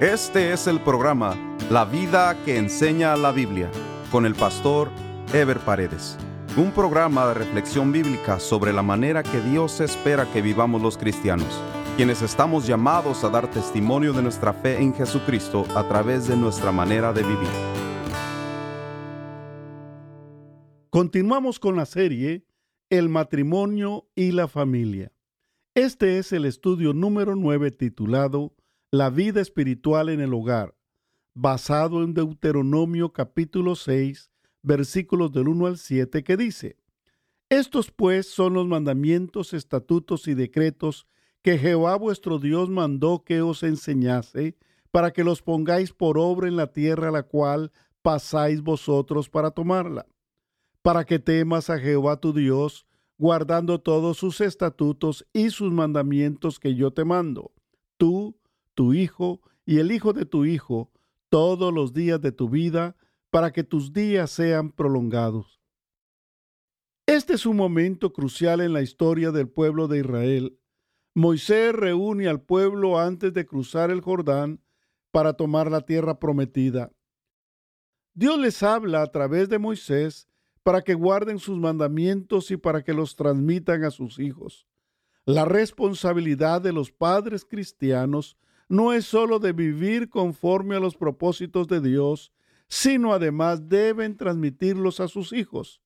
Este es el programa La vida que enseña la Biblia con el pastor Ever Paredes. Un programa de reflexión bíblica sobre la manera que Dios espera que vivamos los cristianos, quienes estamos llamados a dar testimonio de nuestra fe en Jesucristo a través de nuestra manera de vivir. Continuamos con la serie El matrimonio y la familia. Este es el estudio número 9 titulado la vida espiritual en el hogar, basado en Deuteronomio capítulo 6, versículos del 1 al 7, que dice, Estos pues son los mandamientos, estatutos y decretos que Jehová vuestro Dios mandó que os enseñase, para que los pongáis por obra en la tierra a la cual pasáis vosotros para tomarla, para que temas a Jehová tu Dios, guardando todos sus estatutos y sus mandamientos que yo te mando, tú, tu hijo y el hijo de tu hijo todos los días de tu vida, para que tus días sean prolongados. Este es un momento crucial en la historia del pueblo de Israel. Moisés reúne al pueblo antes de cruzar el Jordán para tomar la tierra prometida. Dios les habla a través de Moisés para que guarden sus mandamientos y para que los transmitan a sus hijos. La responsabilidad de los padres cristianos no es sólo de vivir conforme a los propósitos de Dios, sino además deben transmitirlos a sus hijos.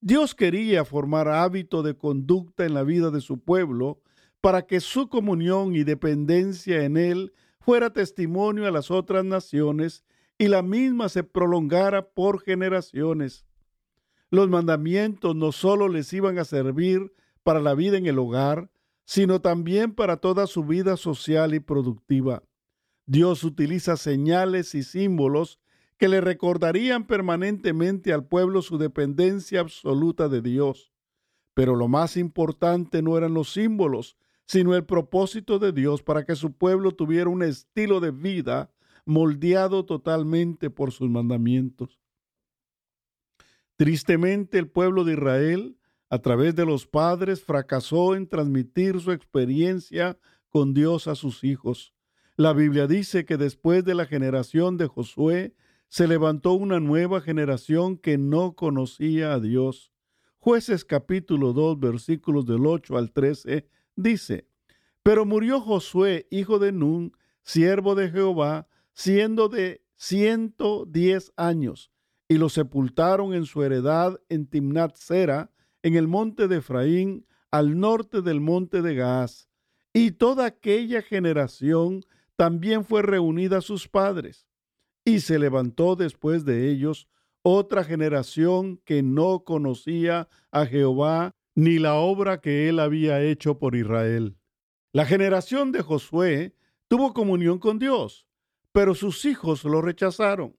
Dios quería formar hábito de conducta en la vida de su pueblo para que su comunión y dependencia en Él fuera testimonio a las otras naciones y la misma se prolongara por generaciones. Los mandamientos no sólo les iban a servir para la vida en el hogar, sino también para toda su vida social y productiva. Dios utiliza señales y símbolos que le recordarían permanentemente al pueblo su dependencia absoluta de Dios. Pero lo más importante no eran los símbolos, sino el propósito de Dios para que su pueblo tuviera un estilo de vida moldeado totalmente por sus mandamientos. Tristemente el pueblo de Israel a través de los padres, fracasó en transmitir su experiencia con Dios a sus hijos. La Biblia dice que después de la generación de Josué, se levantó una nueva generación que no conocía a Dios. Jueces capítulo 2 versículos del 8 al 13 dice, Pero murió Josué, hijo de Nun, siervo de Jehová, siendo de ciento diez años, y lo sepultaron en su heredad en Timnat Sera, en el monte de Efraín, al norte del monte de Gaaz. Y toda aquella generación también fue reunida a sus padres. Y se levantó después de ellos otra generación que no conocía a Jehová ni la obra que él había hecho por Israel. La generación de Josué tuvo comunión con Dios, pero sus hijos lo rechazaron.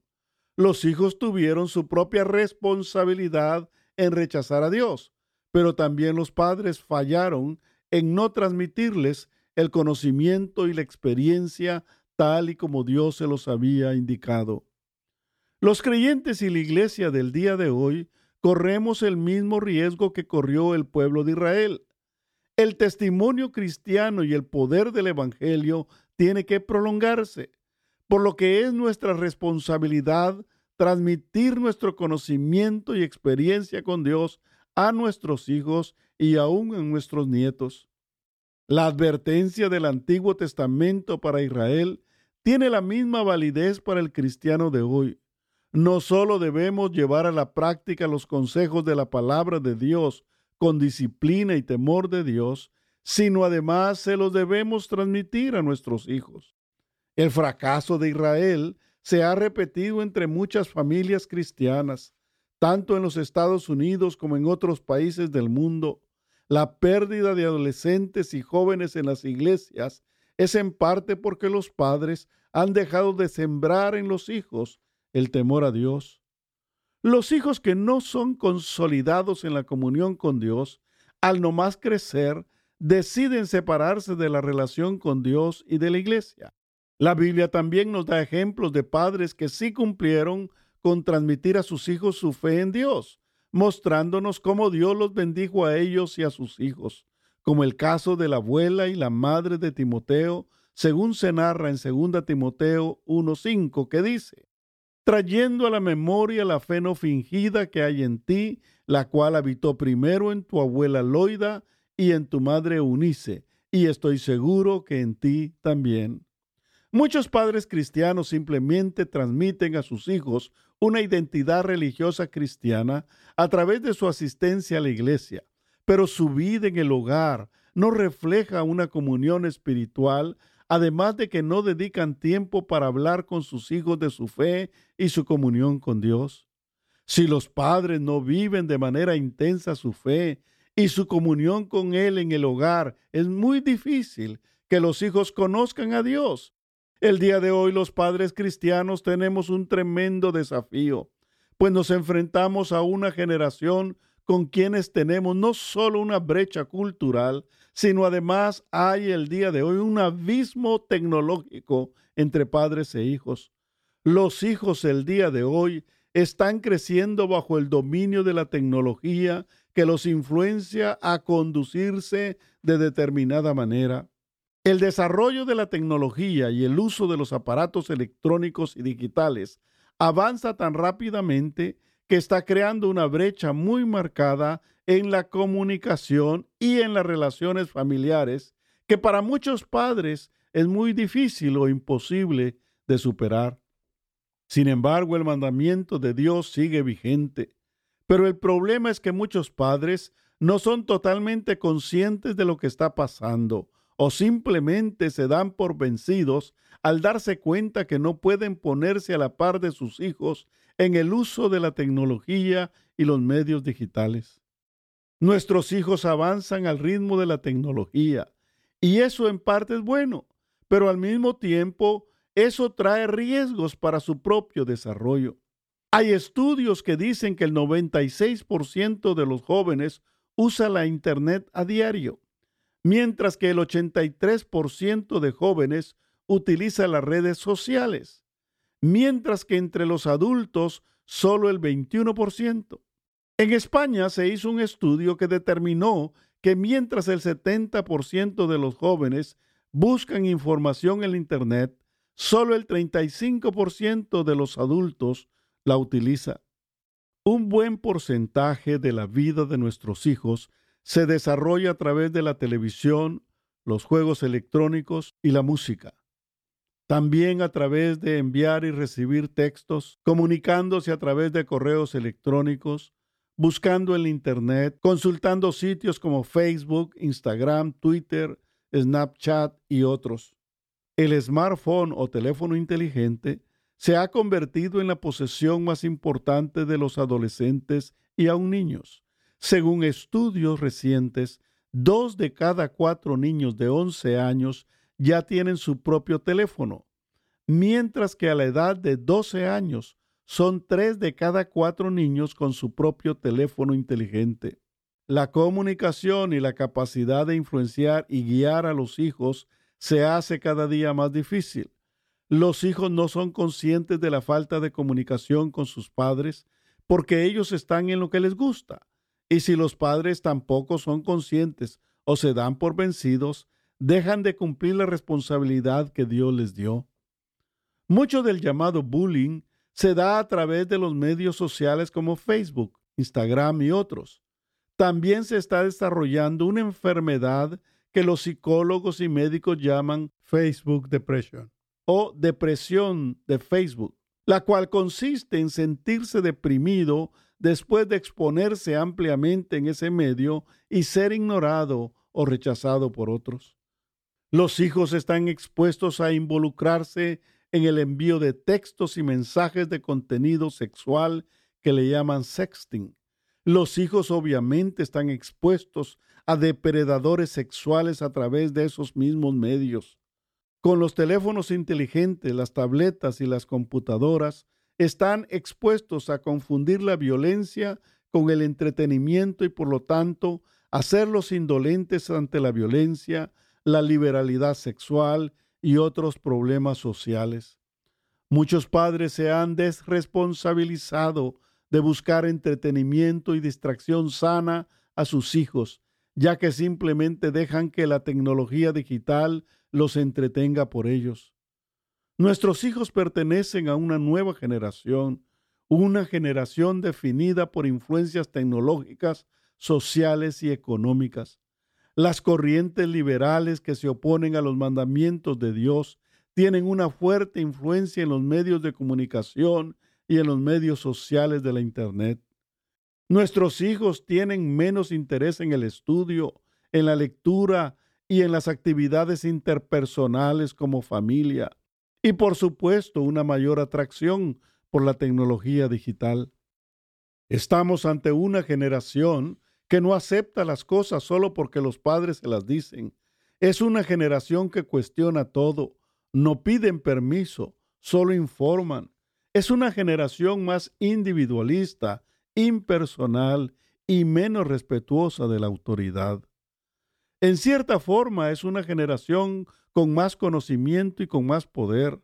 Los hijos tuvieron su propia responsabilidad en rechazar a Dios, pero también los padres fallaron en no transmitirles el conocimiento y la experiencia tal y como Dios se los había indicado. Los creyentes y la iglesia del día de hoy corremos el mismo riesgo que corrió el pueblo de Israel. El testimonio cristiano y el poder del Evangelio tiene que prolongarse, por lo que es nuestra responsabilidad transmitir nuestro conocimiento y experiencia con Dios a nuestros hijos y aún a nuestros nietos. La advertencia del Antiguo Testamento para Israel tiene la misma validez para el cristiano de hoy. No solo debemos llevar a la práctica los consejos de la palabra de Dios con disciplina y temor de Dios, sino además se los debemos transmitir a nuestros hijos. El fracaso de Israel se ha repetido entre muchas familias cristianas, tanto en los Estados Unidos como en otros países del mundo. La pérdida de adolescentes y jóvenes en las iglesias es en parte porque los padres han dejado de sembrar en los hijos el temor a Dios. Los hijos que no son consolidados en la comunión con Dios, al no más crecer, deciden separarse de la relación con Dios y de la iglesia. La Biblia también nos da ejemplos de padres que sí cumplieron con transmitir a sus hijos su fe en Dios, mostrándonos cómo Dios los bendijo a ellos y a sus hijos, como el caso de la abuela y la madre de Timoteo, según se narra en 2 Timoteo 1.5, que dice, trayendo a la memoria la fe no fingida que hay en ti, la cual habitó primero en tu abuela Loida y en tu madre Eunice, y estoy seguro que en ti también. Muchos padres cristianos simplemente transmiten a sus hijos una identidad religiosa cristiana a través de su asistencia a la iglesia, pero su vida en el hogar no refleja una comunión espiritual, además de que no dedican tiempo para hablar con sus hijos de su fe y su comunión con Dios. Si los padres no viven de manera intensa su fe y su comunión con Él en el hogar, es muy difícil que los hijos conozcan a Dios el día de hoy los padres cristianos tenemos un tremendo desafío, pues nos enfrentamos a una generación con quienes tenemos no solo una brecha cultural, sino además hay el día de hoy un abismo tecnológico entre padres e hijos. Los hijos el día de hoy están creciendo bajo el dominio de la tecnología que los influencia a conducirse de determinada manera. El desarrollo de la tecnología y el uso de los aparatos electrónicos y digitales avanza tan rápidamente que está creando una brecha muy marcada en la comunicación y en las relaciones familiares que para muchos padres es muy difícil o imposible de superar. Sin embargo, el mandamiento de Dios sigue vigente, pero el problema es que muchos padres no son totalmente conscientes de lo que está pasando o simplemente se dan por vencidos al darse cuenta que no pueden ponerse a la par de sus hijos en el uso de la tecnología y los medios digitales. Nuestros hijos avanzan al ritmo de la tecnología y eso en parte es bueno, pero al mismo tiempo eso trae riesgos para su propio desarrollo. Hay estudios que dicen que el 96% de los jóvenes usa la Internet a diario mientras que el 83% de jóvenes utiliza las redes sociales, mientras que entre los adultos solo el 21%. En España se hizo un estudio que determinó que mientras el 70% de los jóvenes buscan información en Internet, solo el 35% de los adultos la utiliza. Un buen porcentaje de la vida de nuestros hijos se desarrolla a través de la televisión, los juegos electrónicos y la música. También a través de enviar y recibir textos, comunicándose a través de correos electrónicos, buscando en Internet, consultando sitios como Facebook, Instagram, Twitter, Snapchat y otros. El smartphone o teléfono inteligente se ha convertido en la posesión más importante de los adolescentes y aún niños. Según estudios recientes, dos de cada cuatro niños de 11 años ya tienen su propio teléfono, mientras que a la edad de 12 años son tres de cada cuatro niños con su propio teléfono inteligente. La comunicación y la capacidad de influenciar y guiar a los hijos se hace cada día más difícil. Los hijos no son conscientes de la falta de comunicación con sus padres porque ellos están en lo que les gusta y si los padres tampoco son conscientes o se dan por vencidos, dejan de cumplir la responsabilidad que Dios les dio. Mucho del llamado bullying se da a través de los medios sociales como Facebook, Instagram y otros. También se está desarrollando una enfermedad que los psicólogos y médicos llaman Facebook Depression o depresión de Facebook, la cual consiste en sentirse deprimido después de exponerse ampliamente en ese medio y ser ignorado o rechazado por otros. Los hijos están expuestos a involucrarse en el envío de textos y mensajes de contenido sexual que le llaman sexting. Los hijos obviamente están expuestos a depredadores sexuales a través de esos mismos medios. Con los teléfonos inteligentes, las tabletas y las computadoras, están expuestos a confundir la violencia con el entretenimiento y por lo tanto hacerlos indolentes ante la violencia, la liberalidad sexual y otros problemas sociales. Muchos padres se han desresponsabilizado de buscar entretenimiento y distracción sana a sus hijos, ya que simplemente dejan que la tecnología digital los entretenga por ellos. Nuestros hijos pertenecen a una nueva generación, una generación definida por influencias tecnológicas, sociales y económicas. Las corrientes liberales que se oponen a los mandamientos de Dios tienen una fuerte influencia en los medios de comunicación y en los medios sociales de la Internet. Nuestros hijos tienen menos interés en el estudio, en la lectura y en las actividades interpersonales como familia. Y por supuesto una mayor atracción por la tecnología digital. Estamos ante una generación que no acepta las cosas solo porque los padres se las dicen. Es una generación que cuestiona todo, no piden permiso, solo informan. Es una generación más individualista, impersonal y menos respetuosa de la autoridad. En cierta forma es una generación con más conocimiento y con más poder,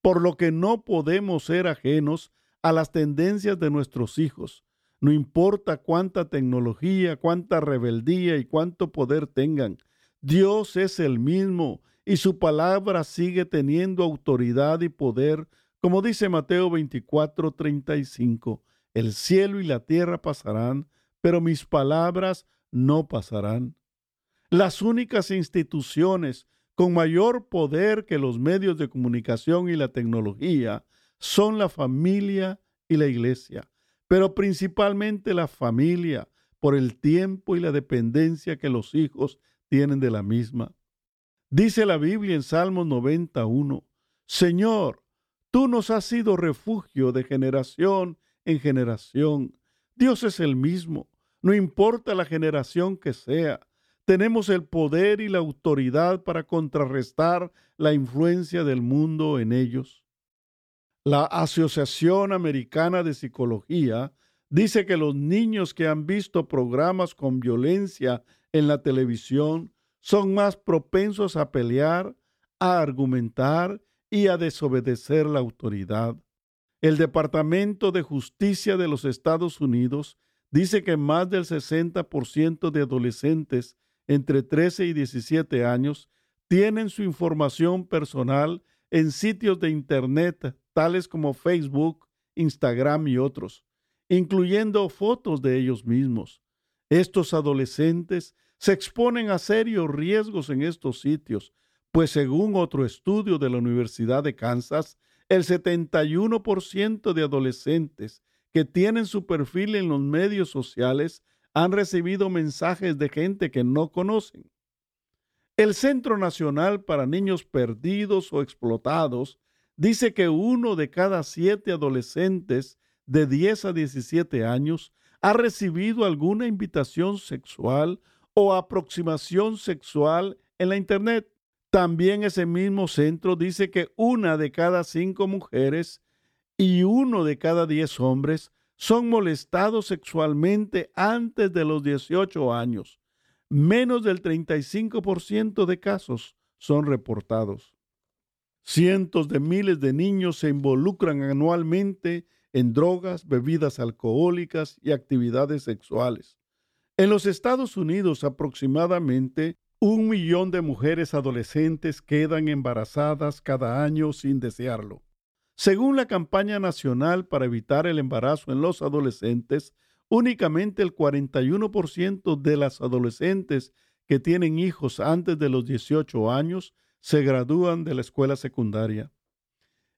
por lo que no podemos ser ajenos a las tendencias de nuestros hijos, no importa cuánta tecnología, cuánta rebeldía y cuánto poder tengan, Dios es el mismo y su palabra sigue teniendo autoridad y poder, como dice Mateo 24, 35. El cielo y la tierra pasarán, pero mis palabras no pasarán. Las únicas instituciones con mayor poder que los medios de comunicación y la tecnología son la familia y la iglesia pero principalmente la familia, por el tiempo y la dependencia que los hijos tienen de la misma. Dice la Biblia en Salmos 91, Señor, tú nos has sido refugio de generación en generación. Dios es el mismo, no importa la generación que sea. Tenemos el poder y la autoridad para contrarrestar la influencia del mundo en ellos. La Asociación Americana de Psicología dice que los niños que han visto programas con violencia en la televisión son más propensos a pelear, a argumentar y a desobedecer la autoridad. El Departamento de Justicia de los Estados Unidos dice que más del 60% de adolescentes entre 13 y 17 años tienen su información personal en sitios de Internet tales como Facebook, Instagram y otros, incluyendo fotos de ellos mismos. Estos adolescentes se exponen a serios riesgos en estos sitios, pues según otro estudio de la Universidad de Kansas, el 71% de adolescentes que tienen su perfil en los medios sociales han recibido mensajes de gente que no conocen. El Centro Nacional para Niños Perdidos o Explotados dice que uno de cada siete adolescentes de 10 a 17 años ha recibido alguna invitación sexual o aproximación sexual en la Internet. También ese mismo centro dice que una de cada cinco mujeres y uno de cada diez hombres son molestados sexualmente antes de los 18 años. Menos del 35% de casos son reportados. Cientos de miles de niños se involucran anualmente en drogas, bebidas alcohólicas y actividades sexuales. En los Estados Unidos aproximadamente un millón de mujeres adolescentes quedan embarazadas cada año sin desearlo. Según la campaña nacional para evitar el embarazo en los adolescentes, únicamente el 41% de las adolescentes que tienen hijos antes de los 18 años se gradúan de la escuela secundaria.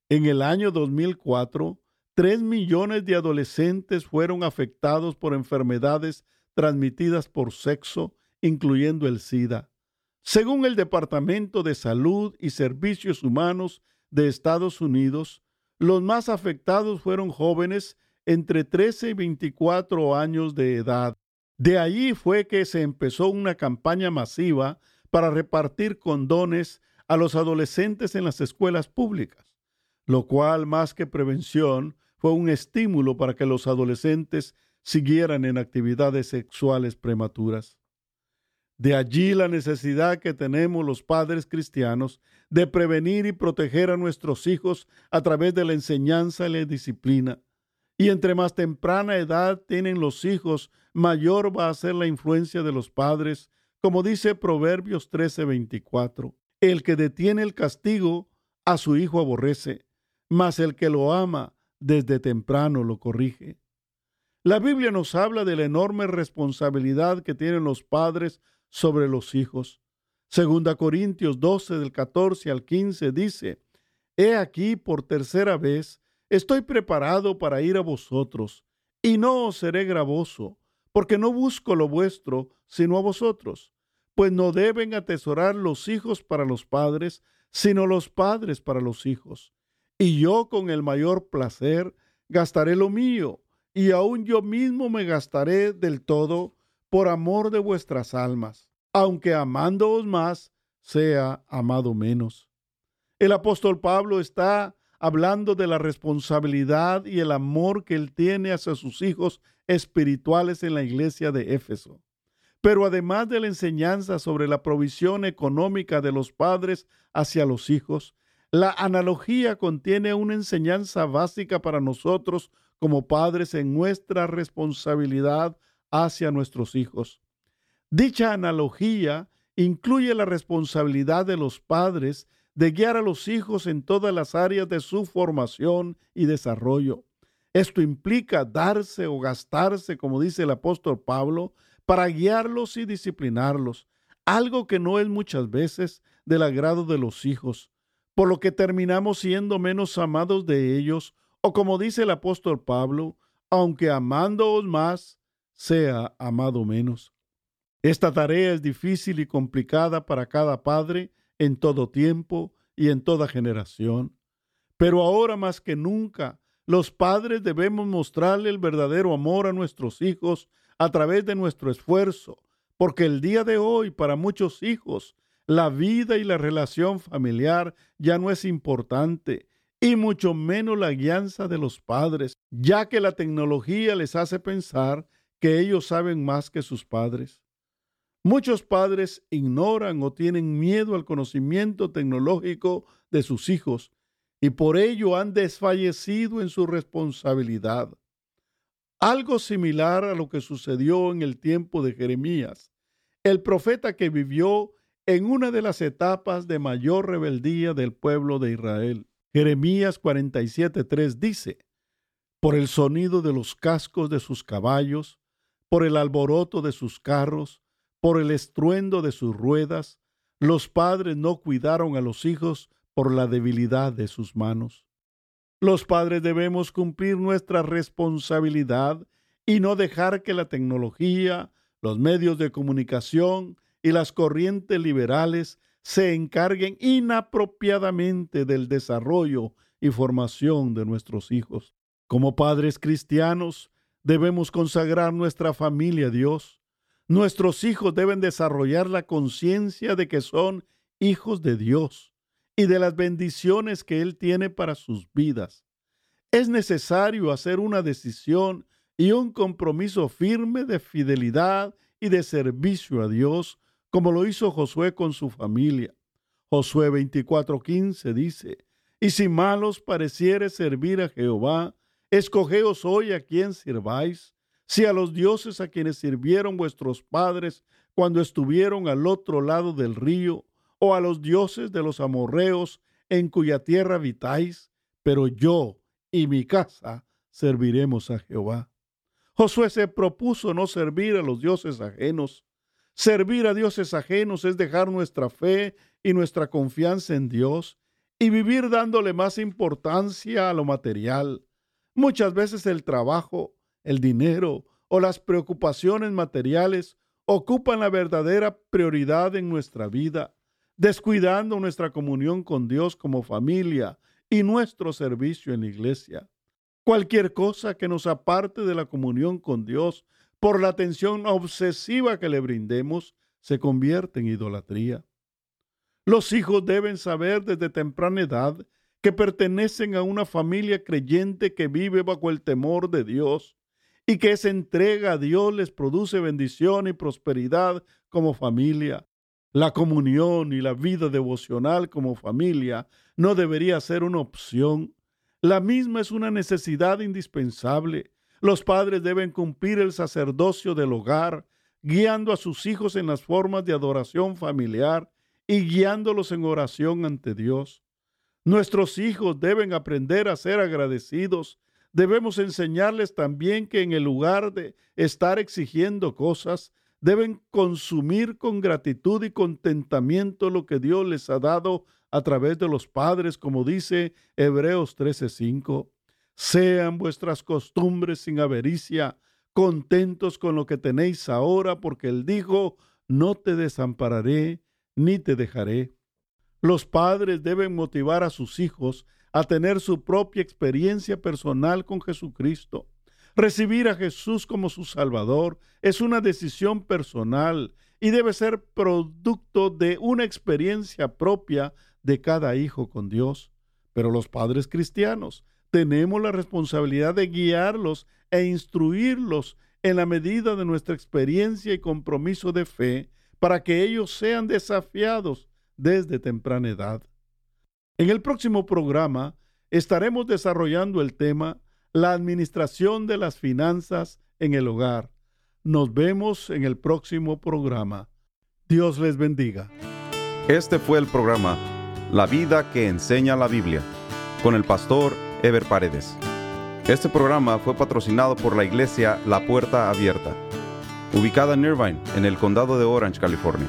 En el año 2004, 3 millones de adolescentes fueron afectados por enfermedades transmitidas por sexo, incluyendo el SIDA. Según el Departamento de Salud y Servicios Humanos de Estados Unidos, los más afectados fueron jóvenes entre 13 y 24 años de edad. De allí fue que se empezó una campaña masiva para repartir condones a los adolescentes en las escuelas públicas, lo cual más que prevención fue un estímulo para que los adolescentes siguieran en actividades sexuales prematuras. De allí la necesidad que tenemos los padres cristianos de prevenir y proteger a nuestros hijos a través de la enseñanza y la disciplina. Y entre más temprana edad tienen los hijos, mayor va a ser la influencia de los padres, como dice Proverbios 13:24. El que detiene el castigo a su hijo aborrece, mas el que lo ama desde temprano lo corrige. La Biblia nos habla de la enorme responsabilidad que tienen los padres sobre los hijos. Segunda Corintios 12 del 14 al 15 dice, He aquí por tercera vez estoy preparado para ir a vosotros, y no os seré gravoso, porque no busco lo vuestro, sino a vosotros, pues no deben atesorar los hijos para los padres, sino los padres para los hijos. Y yo con el mayor placer gastaré lo mío, y aun yo mismo me gastaré del todo por amor de vuestras almas, aunque amándoos más, sea amado menos. El apóstol Pablo está hablando de la responsabilidad y el amor que él tiene hacia sus hijos espirituales en la iglesia de Éfeso. Pero además de la enseñanza sobre la provisión económica de los padres hacia los hijos, la analogía contiene una enseñanza básica para nosotros como padres en nuestra responsabilidad hacia nuestros hijos. Dicha analogía incluye la responsabilidad de los padres de guiar a los hijos en todas las áreas de su formación y desarrollo. Esto implica darse o gastarse, como dice el apóstol Pablo, para guiarlos y disciplinarlos, algo que no es muchas veces del agrado de los hijos, por lo que terminamos siendo menos amados de ellos, o como dice el apóstol Pablo, aunque amándoos más, sea amado menos. Esta tarea es difícil y complicada para cada padre en todo tiempo y en toda generación. Pero ahora más que nunca, los padres debemos mostrarle el verdadero amor a nuestros hijos a través de nuestro esfuerzo, porque el día de hoy para muchos hijos la vida y la relación familiar ya no es importante, y mucho menos la guianza de los padres, ya que la tecnología les hace pensar que ellos saben más que sus padres. Muchos padres ignoran o tienen miedo al conocimiento tecnológico de sus hijos y por ello han desfallecido en su responsabilidad. Algo similar a lo que sucedió en el tiempo de Jeremías, el profeta que vivió en una de las etapas de mayor rebeldía del pueblo de Israel. Jeremías 47:3 dice, por el sonido de los cascos de sus caballos, por el alboroto de sus carros, por el estruendo de sus ruedas, los padres no cuidaron a los hijos por la debilidad de sus manos. Los padres debemos cumplir nuestra responsabilidad y no dejar que la tecnología, los medios de comunicación y las corrientes liberales se encarguen inapropiadamente del desarrollo y formación de nuestros hijos. Como padres cristianos, debemos consagrar nuestra familia a Dios. Nuestros hijos deben desarrollar la conciencia de que son hijos de Dios y de las bendiciones que Él tiene para sus vidas. Es necesario hacer una decisión y un compromiso firme de fidelidad y de servicio a Dios, como lo hizo Josué con su familia. Josué 24:15 dice, Y si malos pareciere servir a Jehová, escogeos hoy a quien sirváis, si a los dioses a quienes sirvieron vuestros padres cuando estuvieron al otro lado del río, o a los dioses de los amorreos en cuya tierra habitáis, pero yo y mi casa serviremos a Jehová. Josué se propuso no servir a los dioses ajenos. Servir a dioses ajenos es dejar nuestra fe y nuestra confianza en Dios y vivir dándole más importancia a lo material. Muchas veces el trabajo, el dinero o las preocupaciones materiales ocupan la verdadera prioridad en nuestra vida descuidando nuestra comunión con Dios como familia y nuestro servicio en la iglesia. Cualquier cosa que nos aparte de la comunión con Dios por la atención obsesiva que le brindemos se convierte en idolatría. Los hijos deben saber desde temprana edad que pertenecen a una familia creyente que vive bajo el temor de Dios y que esa entrega a Dios les produce bendición y prosperidad como familia. La comunión y la vida devocional como familia no debería ser una opción. La misma es una necesidad indispensable. Los padres deben cumplir el sacerdocio del hogar, guiando a sus hijos en las formas de adoración familiar y guiándolos en oración ante Dios. Nuestros hijos deben aprender a ser agradecidos. Debemos enseñarles también que en el lugar de estar exigiendo cosas, deben consumir con gratitud y contentamiento lo que Dios les ha dado a través de los padres, como dice Hebreos 13:5. Sean vuestras costumbres sin avaricia, contentos con lo que tenéis ahora, porque Él dijo, no te desampararé ni te dejaré. Los padres deben motivar a sus hijos a tener su propia experiencia personal con Jesucristo. Recibir a Jesús como su Salvador es una decisión personal y debe ser producto de una experiencia propia de cada hijo con Dios. Pero los padres cristianos tenemos la responsabilidad de guiarlos e instruirlos en la medida de nuestra experiencia y compromiso de fe para que ellos sean desafiados desde temprana edad. En el próximo programa estaremos desarrollando el tema La administración de las finanzas en el hogar. Nos vemos en el próximo programa. Dios les bendiga. Este fue el programa La vida que enseña la Biblia con el pastor Ever Paredes. Este programa fue patrocinado por la iglesia La Puerta Abierta, ubicada en Irvine, en el condado de Orange, California.